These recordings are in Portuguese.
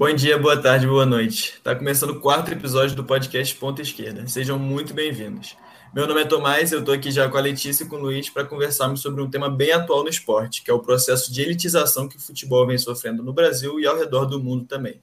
Bom dia, boa tarde, boa noite. Está começando o quarto episódio do podcast Ponta Esquerda. Sejam muito bem-vindos. Meu nome é Tomás, eu estou aqui já com a Letícia e com o Luiz para conversarmos sobre um tema bem atual no esporte, que é o processo de elitização que o futebol vem sofrendo no Brasil e ao redor do mundo também.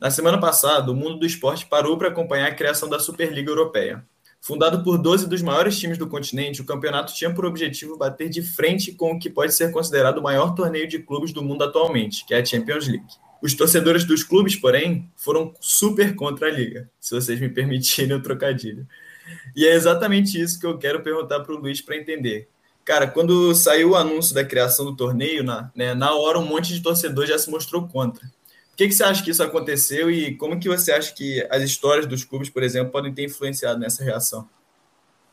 Na semana passada, o mundo do esporte parou para acompanhar a criação da Superliga Europeia. Fundado por 12 dos maiores times do continente, o campeonato tinha por objetivo bater de frente com o que pode ser considerado o maior torneio de clubes do mundo atualmente, que é a Champions League. Os torcedores dos clubes, porém, foram super contra a liga, se vocês me permitirem o trocadilho. E é exatamente isso que eu quero perguntar para o Luiz para entender. Cara, quando saiu o anúncio da criação do torneio, na, né, na hora um monte de torcedor já se mostrou contra. Que, que você acha que isso aconteceu e como que você acha que as histórias dos clubes, por exemplo, podem ter influenciado nessa reação?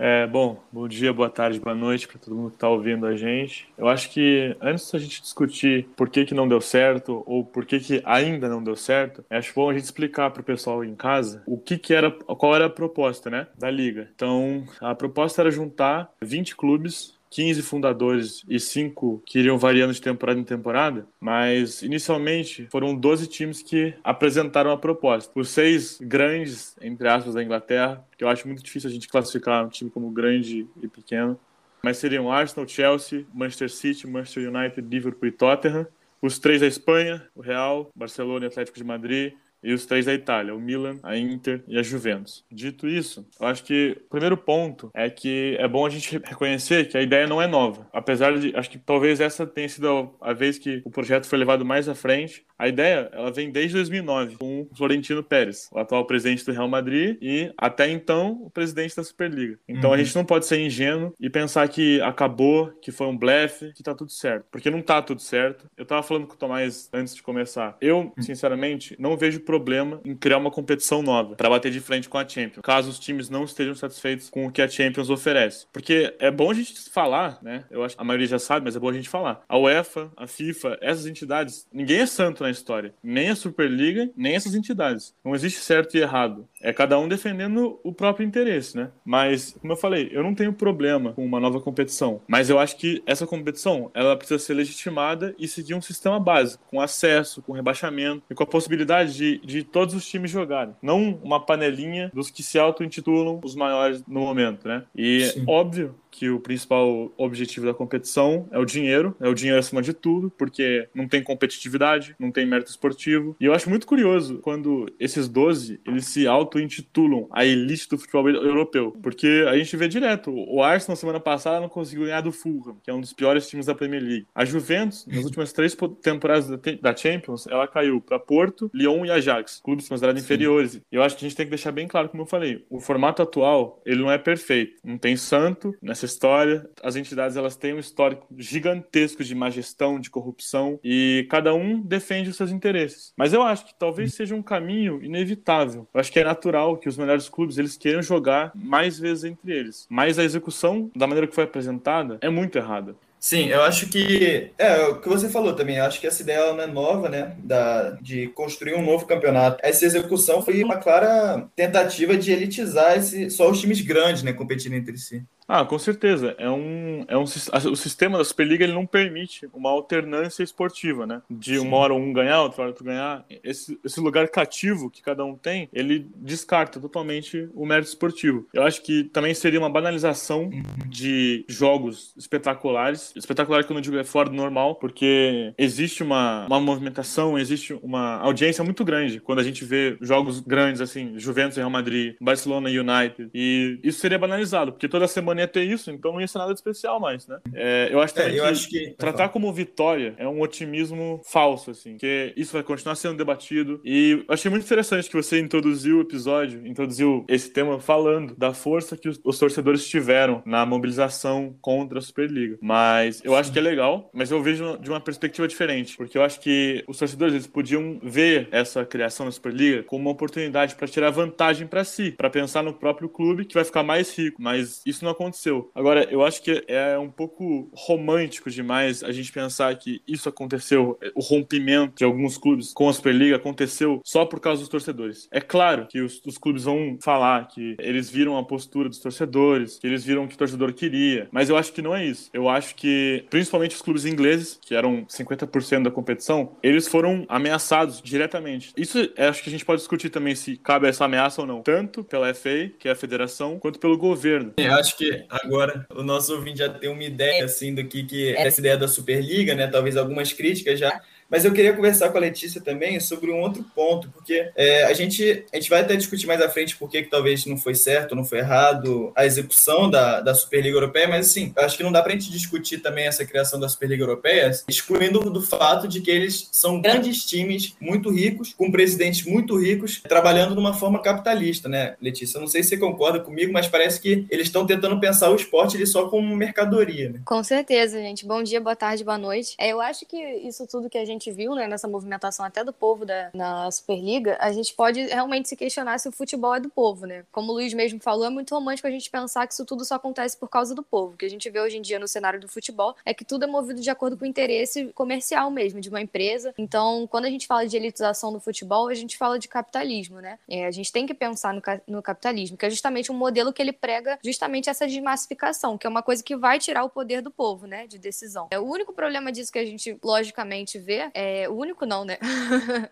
É, bom, bom dia, boa tarde, boa noite para todo mundo que está ouvindo a gente. Eu acho que antes da gente discutir por que, que não deu certo ou por que, que ainda não deu certo, acho bom a gente explicar para o pessoal em casa o que, que era, qual era a proposta, né, da liga. Então, a proposta era juntar 20 clubes 15 fundadores e 5 que iriam variando de temporada em temporada, mas inicialmente foram 12 times que apresentaram a proposta. Os seis grandes, entre aspas, da Inglaterra, que eu acho muito difícil a gente classificar um time como grande e pequeno, mas seriam Arsenal, Chelsea, Manchester City, Manchester United, Liverpool e Tottenham. Os três da Espanha, o Real, Barcelona e Atlético de Madrid, e os três da Itália, o Milan, a Inter e a Juventus. Dito isso, eu acho que o primeiro ponto é que é bom a gente reconhecer que a ideia não é nova. Apesar de, acho que talvez essa tenha sido a vez que o projeto foi levado mais à frente, a ideia, ela vem desde 2009, com o Florentino Pérez, o atual presidente do Real Madrid e, até então, o presidente da Superliga. Então uhum. a gente não pode ser ingênuo e pensar que acabou, que foi um blefe, que tá tudo certo. Porque não tá tudo certo. Eu tava falando com o Tomás antes de começar. Eu, uhum. sinceramente, não vejo problema em criar uma competição nova para bater de frente com a Champions, caso os times não estejam satisfeitos com o que a Champions oferece. Porque é bom a gente falar, né? Eu acho que a maioria já sabe, mas é bom a gente falar. A UEFA, a FIFA, essas entidades, ninguém é santo, né? história. Nem a Superliga, nem essas entidades. Não existe certo e errado. É cada um defendendo o próprio interesse, né? Mas, como eu falei, eu não tenho problema com uma nova competição. Mas eu acho que essa competição, ela precisa ser legitimada e seguir um sistema básico, com acesso, com rebaixamento e com a possibilidade de, de todos os times jogarem. Não uma panelinha dos que se auto-intitulam os maiores no momento, né? E Sim. óbvio que o principal objetivo da competição é o dinheiro, é o dinheiro acima de tudo, porque não tem competitividade, não tem mérito esportivo. E eu acho muito curioso quando esses 12, eles se auto-intitulam a elite do futebol europeu, porque a gente vê direto, o Arsenal semana passada não conseguiu ganhar do Fulham, que é um dos piores times da Premier League. A Juventus, nas últimas três temporadas da Champions, ela caiu para Porto, Lyon e Ajax, clubes considerados inferiores. E eu acho que a gente tem que deixar bem claro, como eu falei, o formato atual, ele não é perfeito. Não tem santo nessa essa história. As entidades elas têm um histórico gigantesco de má gestão, de corrupção e cada um defende os seus interesses. Mas eu acho que talvez seja um caminho inevitável. Eu acho que é natural que os melhores clubes eles queiram jogar mais vezes entre eles. Mas a execução da maneira que foi apresentada é muito errada. Sim, eu acho que é o que você falou também. Eu acho que essa ideia não é nova, né? Da, de construir um novo campeonato. Essa execução foi uma clara tentativa de elitizar esse, só os times grandes, né, competindo entre si. Ah, com certeza. É um, é um, o sistema da Superliga ele não permite uma alternância esportiva, né? De uma hora um ganhar, outra hora outro ganhar. Esse, esse lugar cativo que cada um tem, ele descarta totalmente o mérito esportivo. Eu acho que também seria uma banalização uhum. de jogos espetaculares. Espetacular que eu não digo é fora do normal, porque existe uma, uma movimentação, existe uma audiência muito grande quando a gente vê jogos grandes assim, Juventus e Real Madrid, Barcelona e United. E isso seria banalizado, porque toda semana ia ter isso, então não ia ser nada de especial mais, né? É, eu acho, é, eu que acho que tratar como vitória é um otimismo falso, assim, que isso vai continuar sendo debatido. E eu achei muito interessante que você introduziu o episódio, introduziu esse tema falando da força que os, os torcedores tiveram na mobilização contra a Superliga. Mas eu acho que é legal, mas eu vejo de uma perspectiva diferente, porque eu acho que os torcedores eles podiam ver essa criação da Superliga como uma oportunidade para tirar vantagem para si, para pensar no próprio clube que vai ficar mais rico. Mas isso não aconteceu aconteceu. Agora, eu acho que é um pouco romântico demais a gente pensar que isso aconteceu, o rompimento de alguns clubes com a Superliga aconteceu só por causa dos torcedores. É claro que os, os clubes vão falar que eles viram a postura dos torcedores, que eles viram o que o torcedor queria, mas eu acho que não é isso. Eu acho que, principalmente os clubes ingleses, que eram 50% da competição, eles foram ameaçados diretamente. Isso acho que a gente pode discutir também se cabe essa ameaça ou não, tanto pela FA, que é a federação, quanto pelo governo. Eu acho que agora o nosso ouvinte já tem uma ideia assim do que, que é essa ideia da Superliga, né? Talvez algumas críticas já. Mas eu queria conversar com a Letícia também sobre um outro ponto, porque é, a, gente, a gente vai até discutir mais à frente por que talvez não foi certo, não foi errado a execução da, da Superliga Europeia, mas assim, acho que não dá para a gente discutir também essa criação da Superliga Europeia, excluindo do fato de que eles são grandes times, muito ricos, com presidentes muito ricos, trabalhando de uma forma capitalista, né, Letícia? Eu não sei se você concorda comigo, mas parece que eles estão tentando pensar o esporte ele só como mercadoria. Né? Com certeza, gente. Bom dia, boa tarde, boa noite. É, eu acho que isso tudo que a gente gente viu, né, nessa movimentação até do povo da, na Superliga, a gente pode realmente se questionar se o futebol é do povo, né? Como o Luiz mesmo falou, é muito romântico a gente pensar que isso tudo só acontece por causa do povo. O que a gente vê hoje em dia no cenário do futebol é que tudo é movido de acordo com o interesse comercial mesmo, de uma empresa. Então, quando a gente fala de elitização do futebol, a gente fala de capitalismo, né? É, a gente tem que pensar no, no capitalismo, que é justamente um modelo que ele prega justamente essa desmassificação, que é uma coisa que vai tirar o poder do povo, né, de decisão. É o único problema disso que a gente logicamente vê é, o único não, né?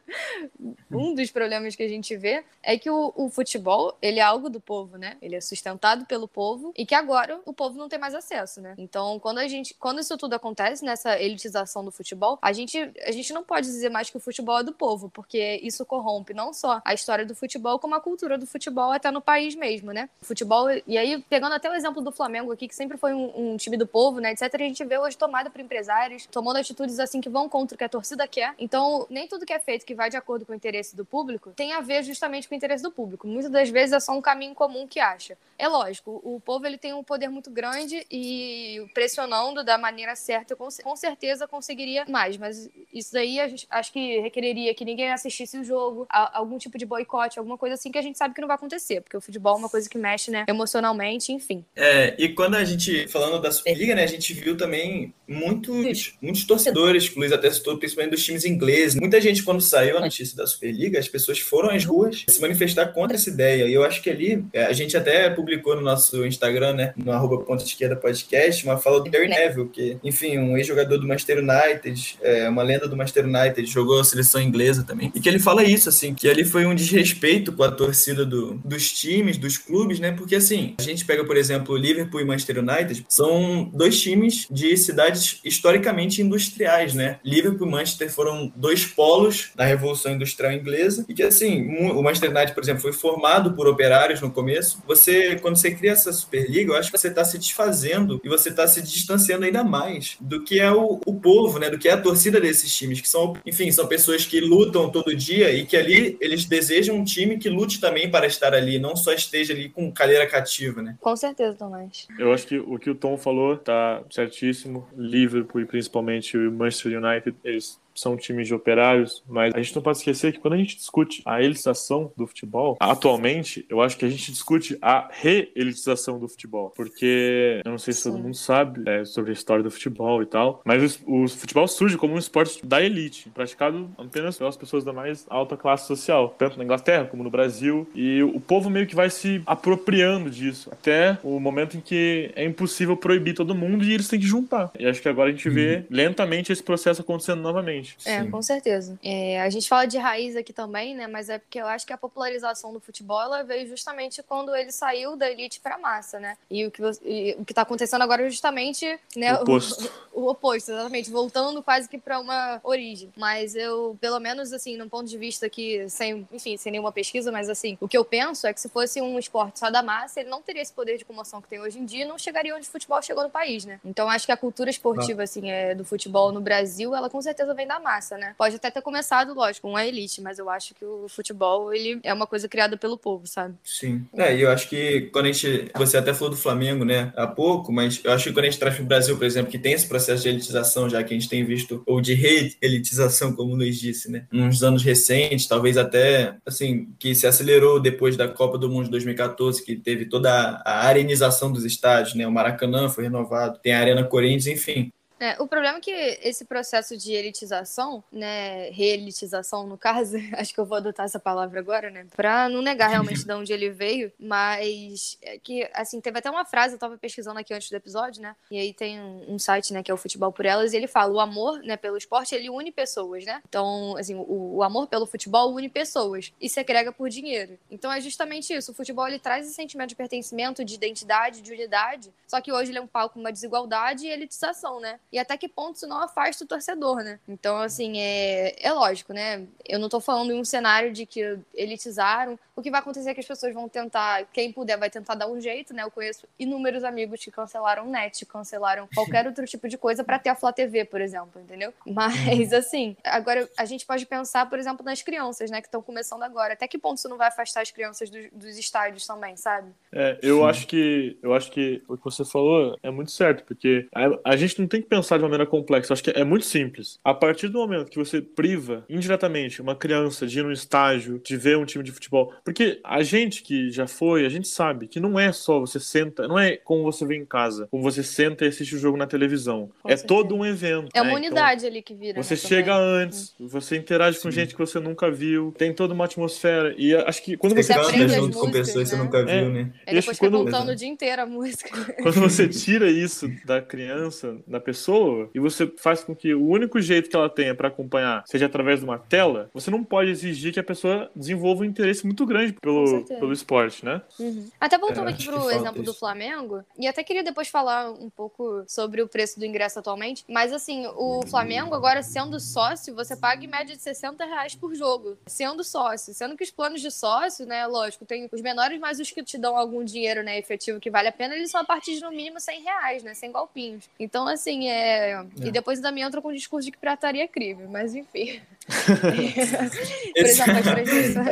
um dos problemas que a gente vê é que o, o, futebol, ele é algo do povo, né? Ele é sustentado pelo povo e que agora o povo não tem mais acesso, né? Então, quando a gente, quando isso tudo acontece nessa elitização do futebol, a gente, a gente não pode dizer mais que o futebol é do povo, porque isso corrompe não só a história do futebol, como a cultura do futebol até no país mesmo, né? O futebol, e aí pegando até o exemplo do Flamengo aqui, que sempre foi um, um time do povo, né, etc, a gente vê hoje tomada por empresários, tomando atitudes assim que vão contra o que a torcida quer então, nem tudo que é feito que vai de acordo com o interesse do público tem a ver justamente com o interesse do público. Muitas das vezes é só um caminho comum que acha. É lógico, o povo ele tem um poder muito grande e pressionando da maneira certa, com, com certeza conseguiria mais. Mas isso daí acho que requereria que ninguém assistisse o jogo, algum tipo de boicote, alguma coisa assim que a gente sabe que não vai acontecer, porque o futebol é uma coisa que mexe, né, emocionalmente, enfim. É, e quando a gente, falando da Superliga, né, a gente viu também muitos, muitos torcedores, o Luiz até citou, principalmente dos times ingleses. Muita gente, quando saiu a notícia da Superliga, as pessoas foram às ruas se manifestar contra essa ideia. E eu acho que ali, é, a gente até publicou no nosso Instagram, né, no arroba ponta esquerda podcast, uma fala do Gary Neville, que, enfim, um ex-jogador do Manchester United, é, uma lenda do Manchester United, jogou a seleção inglesa também. E que ele fala isso, assim, que ali foi um desrespeito com a torcida do, dos times, dos clubes, né, porque, assim, a gente pega, por exemplo, Liverpool e Manchester United, são dois times de cidades historicamente industriais, né? Liverpool e Manchester foram dois polos da Revolução Industrial Inglesa e que, assim, o Manchester United, por exemplo, foi formado por operários no começo. Você, quando você cria essa Superliga, eu acho que você está se desfazendo e você está se distanciando ainda mais do que é o, o povo, né? Do que é a torcida desses times, que são, enfim, são pessoas que lutam todo dia e que ali eles desejam um time que lute também para estar ali, não só esteja ali com cadeira cativa, né? Com certeza, Tomás. Eu acho que o que o Tom falou tá certíssimo. Liverpool e principalmente o Manchester United, eles Peace. São times de operários, mas a gente não pode esquecer que quando a gente discute a elitização do futebol, atualmente, eu acho que a gente discute a reelitização do futebol, porque eu não sei se Sim. todo mundo sabe é, sobre a história do futebol e tal, mas o, o, futebol surge como um esporte da elite, praticado apenas pelas pessoas da mais alta classe social, tanto na Inglaterra como no Brasil, e o povo meio que vai se apropriando disso, até o momento em que é impossível proibir todo mundo e eles têm que juntar. E acho que agora a gente vê uhum. lentamente esse processo acontecendo novamente. É, Sim. com certeza. É, a gente fala de raiz aqui também, né? Mas é porque eu acho que a popularização do futebol ela veio justamente quando ele saiu da elite para massa, né? E o que e, o que está acontecendo agora é justamente né, o oposto. O, o oposto, exatamente, voltando quase que para uma origem. Mas eu, pelo menos assim, num ponto de vista que sem, enfim, sem nenhuma pesquisa, mas assim, o que eu penso é que se fosse um esporte só da massa, ele não teria esse poder de comoção que tem hoje em dia, e não chegaria onde o futebol chegou no país, né? Então acho que a cultura esportiva ah. assim, é, do futebol no Brasil, ela com certeza vem da massa, né? Pode até ter começado, lógico, com a elite, mas eu acho que o futebol, ele é uma coisa criada pelo povo, sabe? Sim. É, e eu acho que quando a gente. Você até falou do Flamengo, né, há pouco, mas eu acho que quando a gente traz para o Brasil, por exemplo, que tem esse processo de elitização, já que a gente tem visto, ou de re-elitização, como o Luiz disse, né? Nos anos recentes, talvez até, assim, que se acelerou depois da Copa do Mundo de 2014, que teve toda a arenização dos estádios, né? O Maracanã foi renovado, tem a Arena Corinthians, enfim. É, o problema é que esse processo de elitização, né, reelitização no caso, acho que eu vou adotar essa palavra agora, né, pra não negar realmente de onde ele veio, mas é que, assim, teve até uma frase, eu tava pesquisando aqui antes do episódio, né, e aí tem um, site, né, que é o Futebol por Elas, e ele fala, o amor, né, pelo esporte, ele une pessoas, né, então, assim, o, o amor pelo futebol une pessoas e segrega por dinheiro. Então é justamente isso, o futebol, ele traz esse sentimento de pertencimento, de identidade, de unidade, só que hoje ele é um palco uma desigualdade e elitização, né, e até que ponto isso não afasta o torcedor, né? Então, assim, é, é lógico, né? Eu não tô falando em um cenário de que elitizaram. O que vai acontecer é que as pessoas vão tentar, quem puder vai tentar dar um jeito, né? Eu conheço inúmeros amigos que cancelaram net, cancelaram qualquer outro tipo de coisa para ter a Flá TV, por exemplo, entendeu? Mas, assim, agora a gente pode pensar, por exemplo, nas crianças, né? Que estão começando agora. Até que ponto isso não vai afastar as crianças do, dos estádios também, sabe? É, eu Sim. acho que eu acho que o que você falou é muito certo, porque a, a gente não tem que pensar pensar de maneira complexa. Acho que é muito simples. A partir do momento que você priva indiretamente uma criança de ir num estágio, de ver um time de futebol, porque a gente que já foi, a gente sabe que não é só você senta, não é como você vê em casa, como você senta e assiste o jogo na televisão. Com é certeza. todo um evento. É uma né? unidade então, ali que vira. Você né, chega também. antes, você interage Sim. com gente que você nunca viu, tem toda uma atmosfera. E acho que quando você, você canta junto com pessoas que você né? nunca viu, é. né? É depois fica contando o dia inteiro a música. Quando você tira isso da criança, da pessoa, pessoa e você faz com que o único jeito que ela tenha para acompanhar seja através de uma tela, você não pode exigir que a pessoa desenvolva um interesse muito grande pelo, pelo esporte, né? Uhum. Até voltando é, aqui pro exemplo do Flamengo, e até queria depois falar um pouco sobre o preço do ingresso atualmente, mas assim, o Flamengo agora sendo sócio, você paga em média de 60 reais por jogo, sendo sócio, sendo que os planos de sócio, né, lógico, tem os menores, mas os que te dão algum dinheiro, né, efetivo que vale a pena, eles são a partir de no mínimo 100 reais, né, sem golpinhos. Então, assim, é, é. E depois também entra com o discurso de que pirataria é crime, mas enfim. Por exemplo, as transmissões.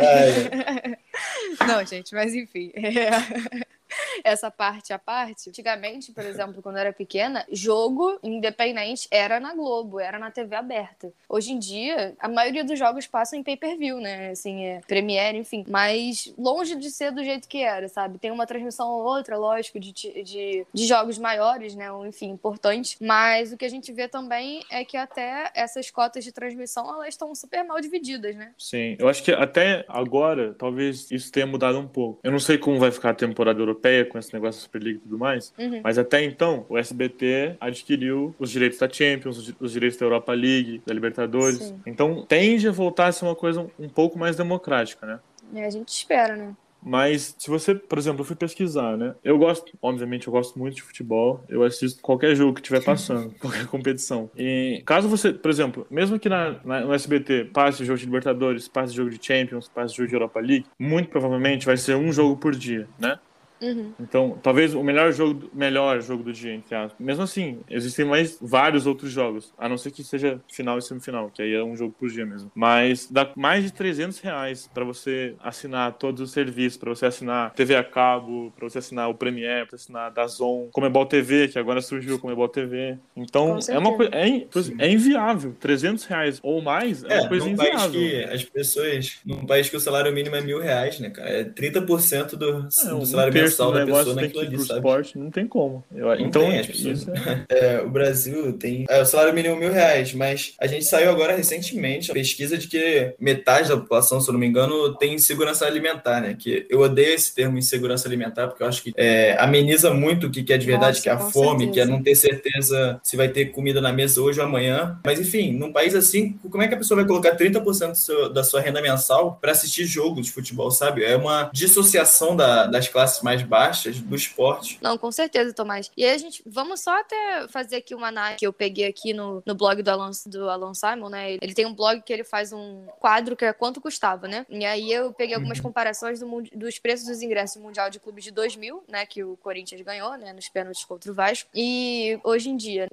Não, gente, mas enfim. Essa parte à parte. Antigamente, por exemplo, quando eu era pequena, jogo independente era na Globo, era na TV aberta. Hoje em dia, a maioria dos jogos passam em pay-per-view, né? Assim, é Premiere, enfim. Mas longe de ser do jeito que era, sabe? Tem uma transmissão ou outra, lógico, de, de, de jogos maiores, né? Ou, enfim, importantes. Mas o que a gente vê também é que até essas cotas de transmissão, elas estão super mal divididas, né? Sim. Eu acho que até agora, talvez isso tenha mudado um pouco. Eu não sei como vai ficar a temporada europeia com esse negócio da Superliga e tudo mais, uhum. mas até então o SBT adquiriu os direitos da Champions, os direitos da Europa League, da Libertadores. Sim. Então tende a voltar a ser uma coisa um pouco mais democrática, né? É, a gente espera, né? Mas se você, por exemplo, eu fui pesquisar, né? Eu gosto, obviamente, eu gosto muito de futebol. Eu assisto qualquer jogo que estiver passando, qualquer competição. E caso você, por exemplo, mesmo que na, na, no SBT passe jogo de Libertadores, passe jogo de Champions, passe jogo de Europa League, muito provavelmente vai ser um jogo por dia, né? Uhum. Então, talvez o melhor jogo, melhor jogo do dia, entre aspas. Mesmo assim, existem mais vários outros jogos, a não ser que seja final e semifinal, que aí é um jogo por dia mesmo. Mas dá mais de 300 reais para você assinar todos os serviços, para você assinar TV a cabo, para você assinar o Premiere, para assinar Dazon, Comebol TV, que agora surgiu o Comebol TV. Então, é uma coisa é, é, inviável. 300 reais ou mais é, é uma coisa inviável. País que as pessoas, num país que o salário mínimo é mil reais, né, cara? É 30% do, é, do salário mínimo da pessoa naquilo ali, sabe? esporte, não tem como. Eu, não então, tem, pessoas... é... é... o Brasil tem é, o salário mínimo mil reais, mas a gente saiu agora recentemente a pesquisa de que metade da população, se eu não me engano, tem insegurança alimentar, né? Que eu odeio esse termo insegurança alimentar, porque eu acho que é, ameniza muito o que é de verdade, Nossa, que é a fome, certeza. que é não ter certeza se vai ter comida na mesa hoje ou amanhã. Mas enfim, num país assim, como é que a pessoa vai colocar 30% seu, da sua renda mensal para assistir jogo de futebol, sabe? É uma dissociação da, das classes mais mais baixas do esporte. Não, com certeza, Tomás. E aí a gente, vamos só até fazer aqui uma análise que eu peguei aqui no, no blog do Alan, do Alan Simon, né? Ele tem um blog que ele faz um quadro que é quanto custava, né? E aí eu peguei algumas uhum. comparações do, dos preços dos ingressos do Mundial de Clubes de 2000, né? Que o Corinthians ganhou, né? Nos pênaltis contra o Vasco. E hoje em dia,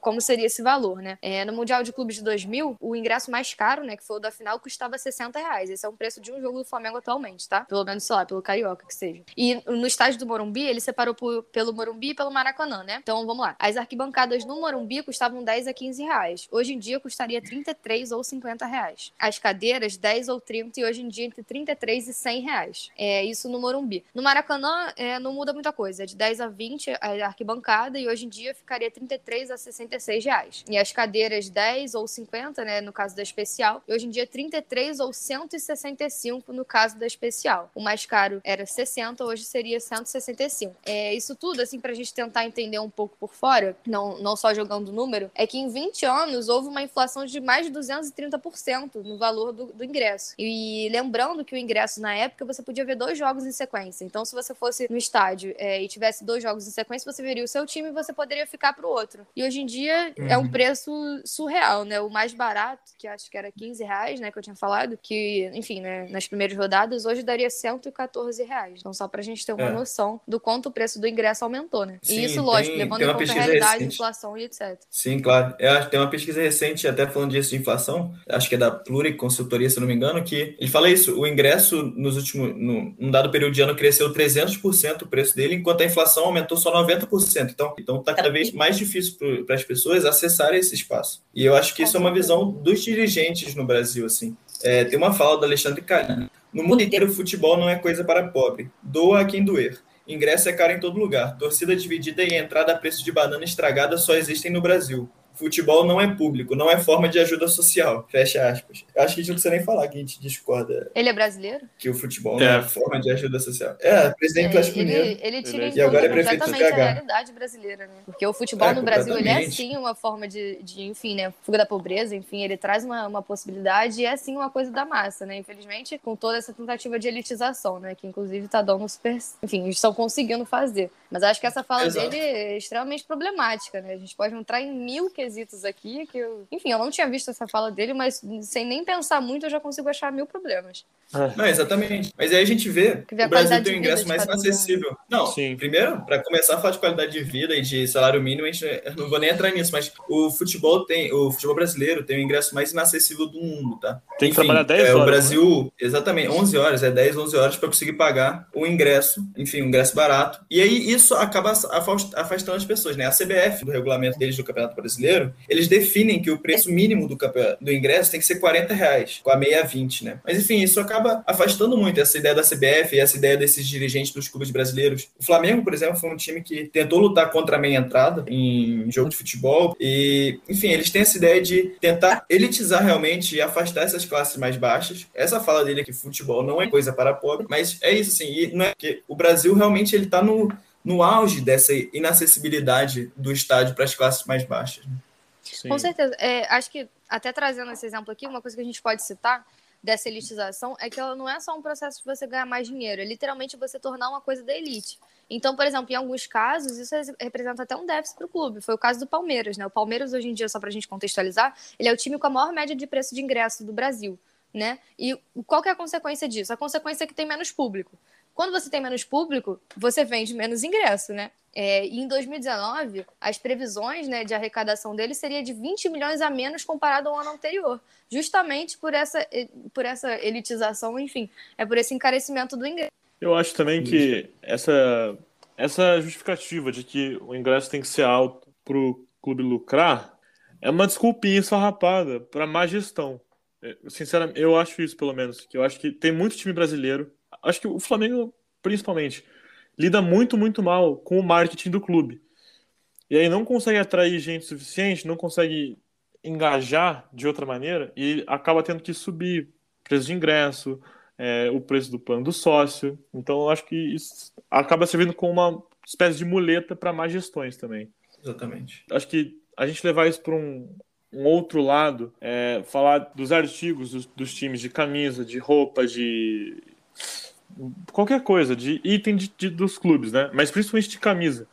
como seria esse valor, né? É, no Mundial de Clubes de 2000, o ingresso mais caro, né? Que foi o da final, custava 60 reais. Esse é o preço de um jogo do Flamengo atualmente, tá? Pelo menos, sei lá, pelo Carioca que seja. E no estádio do Morumbi, ele separou por, pelo Morumbi e pelo Maracanã, né? Então, vamos lá. As arquibancadas no Morumbi custavam 10 a 15 reais. Hoje em dia custaria 33 ou 50 reais. As cadeiras, 10 ou 30 e hoje em dia entre 33 e 100 reais. É isso no Morumbi. No Maracanã, é, não muda muita coisa. É de 10 a 20 a arquibancada e hoje em dia ficaria 33 a 66 reais. E as cadeiras, 10 ou 50, né, no caso da especial. E hoje em dia, 33 ou 165 no caso da especial. O mais caro era 60, hoje seria 165. É, isso tudo, assim, pra gente tentar entender um pouco por fora, não, não só jogando o número, é que em 20 anos houve uma inflação de mais de 230% no valor do, do ingresso. E lembrando que o ingresso na época você podia ver dois jogos em sequência. Então, se você fosse no estádio é, e tivesse dois jogos em sequência, você veria o seu time e você poderia ficar pro outro. E hoje em dia uhum. é um uhum. preço surreal, né? O mais barato, que acho que era 15 reais, né? Que eu tinha falado, que, enfim, né, nas primeiras rodadas, hoje daria 114 reais. Então, só pra gente ter uma é. noção do quanto o preço do ingresso aumentou, né? Sim, e isso, lógico, tem, levando tem em conta a realidade, recente. inflação e etc. Sim, claro. Eu acho que tem uma pesquisa recente, até falando disso de inflação, acho que é da Pluri Consultoria, se não me engano, que ele fala isso, o ingresso nos últimos, no, num dado período de ano cresceu 300% o preço dele, enquanto a inflação aumentou só 90%. Então, então tá cada vez mais difícil para as pessoas acessarem esse espaço. E eu acho que isso é uma visão dos dirigentes no Brasil, assim. É, tem uma fala do Alexandre Calil. No mundo inteiro, futebol não é coisa para pobre. Doa a quem doer. Ingresso é caro em todo lugar. Torcida dividida e entrada a preço de banana estragada só existem no Brasil futebol não é público, não é forma de ajuda social. Fecha aspas. Acho que a gente não precisa nem falar que a gente discorda. Ele é brasileiro? Que o futebol é. não é forma de ajuda social. É, presidente é, Atlético Ele, ele tira ele é. e agora é prefeito completamente a realidade brasileira, né? Porque o futebol é, no Brasil, ele é sim uma forma de, de, enfim, né, fuga da pobreza, enfim, ele traz uma, uma possibilidade e é sim uma coisa da massa, né? Infelizmente, com toda essa tentativa de elitização, né, que inclusive tá dando super, enfim, eles estão conseguindo fazer. Mas acho que essa fala Exato. dele é extremamente problemática, né? A gente pode entrar em mil quesitos aqui que eu... Enfim, eu não tinha visto essa fala dele, mas sem nem pensar muito eu já consigo achar mil problemas. É. Não, exatamente. Mas aí a gente vê que o Brasil tem um ingresso mais inacessível. Não, Sim. primeiro, para começar a falar de qualidade de vida e de salário mínimo, a gente, eu não vou nem entrar nisso, mas o futebol tem, o futebol brasileiro tem o ingresso mais inacessível do mundo, tá? Tem que enfim, trabalhar 10 é, horas. O Brasil, né? exatamente, 11 horas, é 10, 11 horas para conseguir pagar o ingresso, enfim, um ingresso barato. E aí isso acaba afastando as pessoas, né? A CBF, do regulamento deles do Campeonato Brasileiro, eles definem que o preço mínimo do, do ingresso tem que ser 40 reais, com a meia 20, né? Mas enfim, isso acaba afastando muito essa ideia da CBF e essa ideia desses dirigentes dos clubes brasileiros. O Flamengo, por exemplo, foi um time que tentou lutar contra a meia entrada em jogo de futebol e, enfim, eles têm essa ideia de tentar elitizar realmente e afastar essas classes mais baixas. Essa fala dele é que futebol não é coisa para pobre, mas é isso, assim, e não é que o Brasil realmente ele está no no auge dessa inacessibilidade do estádio para as classes mais baixas. Né? Com certeza. É, acho que, até trazendo esse exemplo aqui, uma coisa que a gente pode citar dessa elitização é que ela não é só um processo de você ganhar mais dinheiro, é literalmente você tornar uma coisa da elite. Então, por exemplo, em alguns casos, isso representa até um déficit para o clube. Foi o caso do Palmeiras, né? O Palmeiras, hoje em dia, só para a gente contextualizar, ele é o time com a maior média de preço de ingresso do Brasil. Né? E qual que é a consequência disso? A consequência é que tem menos público. Quando você tem menos público, você vende menos ingresso, né? É, e em 2019, as previsões né, de arrecadação dele seria de 20 milhões a menos comparado ao ano anterior, justamente por essa, por essa elitização, enfim, é por esse encarecimento do ingresso. Eu acho também que essa, essa justificativa de que o ingresso tem que ser alto para o clube lucrar é uma desculpinha esfarrapada para má gestão. É, sinceramente, eu acho isso, pelo menos. Que eu acho que tem muito time brasileiro acho que o Flamengo, principalmente, lida muito, muito mal com o marketing do clube. E aí não consegue atrair gente suficiente, não consegue engajar de outra maneira e acaba tendo que subir preço de ingresso, é, o preço do plano do sócio. Então eu acho que isso acaba servindo como uma espécie de muleta para mais gestões também. Exatamente. Acho que a gente levar isso para um, um outro lado, é, falar dos artigos dos, dos, times de camisa, de roupa, de qualquer coisa, de item de, de, dos clubes, né? Mas principalmente de camisa.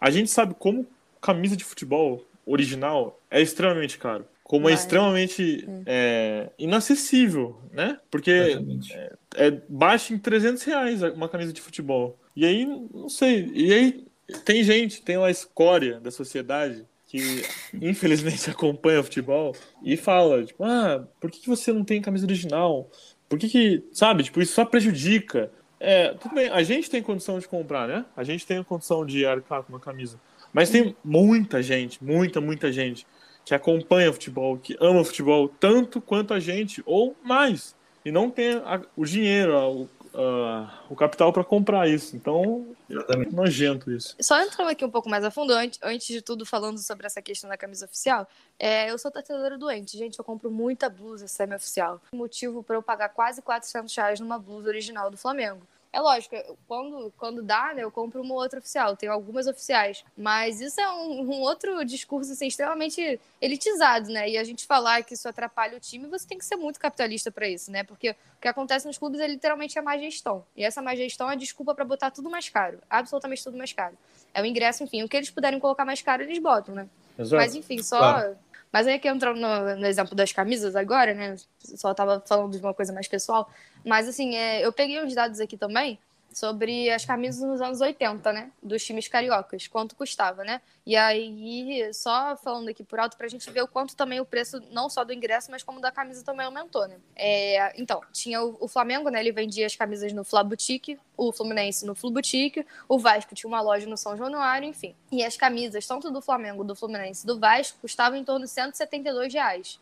A gente sabe como camisa de futebol original é extremamente caro. Como é Vai. é extremamente é, inacessível, né? Porque é, é baixo em 300 reais uma camisa de futebol. E aí, não sei. E aí tem gente, tem uma escória da sociedade que infelizmente acompanha o futebol e fala, tipo, ah, por que você não tem camisa original? Por que que, sabe, tipo, isso só prejudica É, tudo bem, a gente tem condição de comprar, né? A gente tem a condição de arcar com uma camisa. Mas tem muita gente, muita, muita gente que acompanha futebol, que ama futebol tanto quanto a gente, ou mais, e não tem a, o dinheiro, a, o, a, o capital para comprar isso. Então, Exatamente. nojento isso. Só entrando aqui um pouco mais a fundo, antes, antes de tudo, falando sobre essa questão da camisa oficial, é, eu sou torcedora doente, gente. Eu compro muita blusa semi-oficial. Motivo para eu pagar quase 400 reais numa blusa original do Flamengo. É lógico, quando, quando dá, né, eu compro uma outra oficial, tenho algumas oficiais. Mas isso é um, um, outro discurso assim, extremamente elitizado, né? E a gente falar que isso atrapalha o time, você tem que ser muito capitalista para isso, né? Porque o que acontece nos clubes é literalmente a má gestão. E essa má gestão é desculpa para botar tudo mais caro. Absolutamente tudo mais caro. É o ingresso, enfim, o que eles puderem colocar mais caro, eles botam, né? Exato. Mas enfim, só. Claro. Mas aí que entrando no, no, exemplo das camisas agora, né? Só tava falando de uma coisa mais pessoal. Mas assim, é, eu peguei uns dados aqui também sobre as camisas nos anos 80, né? Dos times cariocas, quanto custava, né? E aí, só falando aqui por alto, pra gente ver o quanto também o preço, não só do ingresso, mas como da camisa também aumentou, né? É, então, tinha o, o, Flamengo, né? Ele vendia as camisas no Fla Boutique, o Fluminense no Flu Boutique, o Vasco tinha uma loja no São Januário, enfim. E as camisas, tanto do Flamengo, do Fluminense do Vasco, custavam em torno de 172 reais.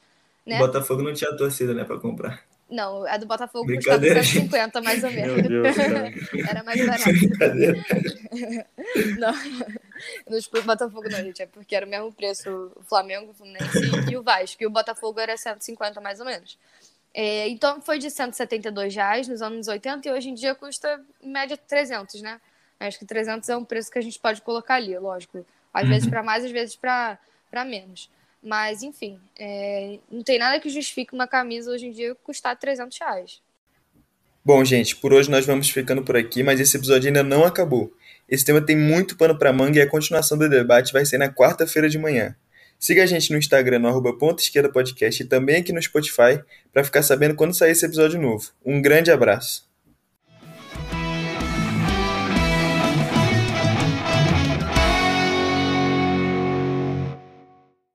Né? O Botafogo não tinha torcida, né, pra comprar. Não, a do Botafogo custava 150, mais ou menos. Meu Deus, Era mais barato. Brincadeira. não, no Botafogo não, gente, é porque era o mesmo preço o Flamengo, o Fluminense e o Vasco. E o Botafogo era 150, mais ou menos. É, então, foi de 172 reais nos anos 80 e hoje em dia custa, em média, 300, né? Acho que 300 é um preço que a gente pode colocar ali, lógico. Às uhum. vezes para mais, às vezes para menos. Mas, enfim, é, não tem nada que justifique uma camisa hoje em dia custar 300 reais. Bom, gente, por hoje nós vamos ficando por aqui, mas esse episódio ainda não acabou. Esse tema tem muito pano para manga e a continuação do debate vai ser na quarta-feira de manhã. Siga a gente no Instagram, no arroba esquerda podcast e também aqui no Spotify para ficar sabendo quando sair esse episódio novo. Um grande abraço!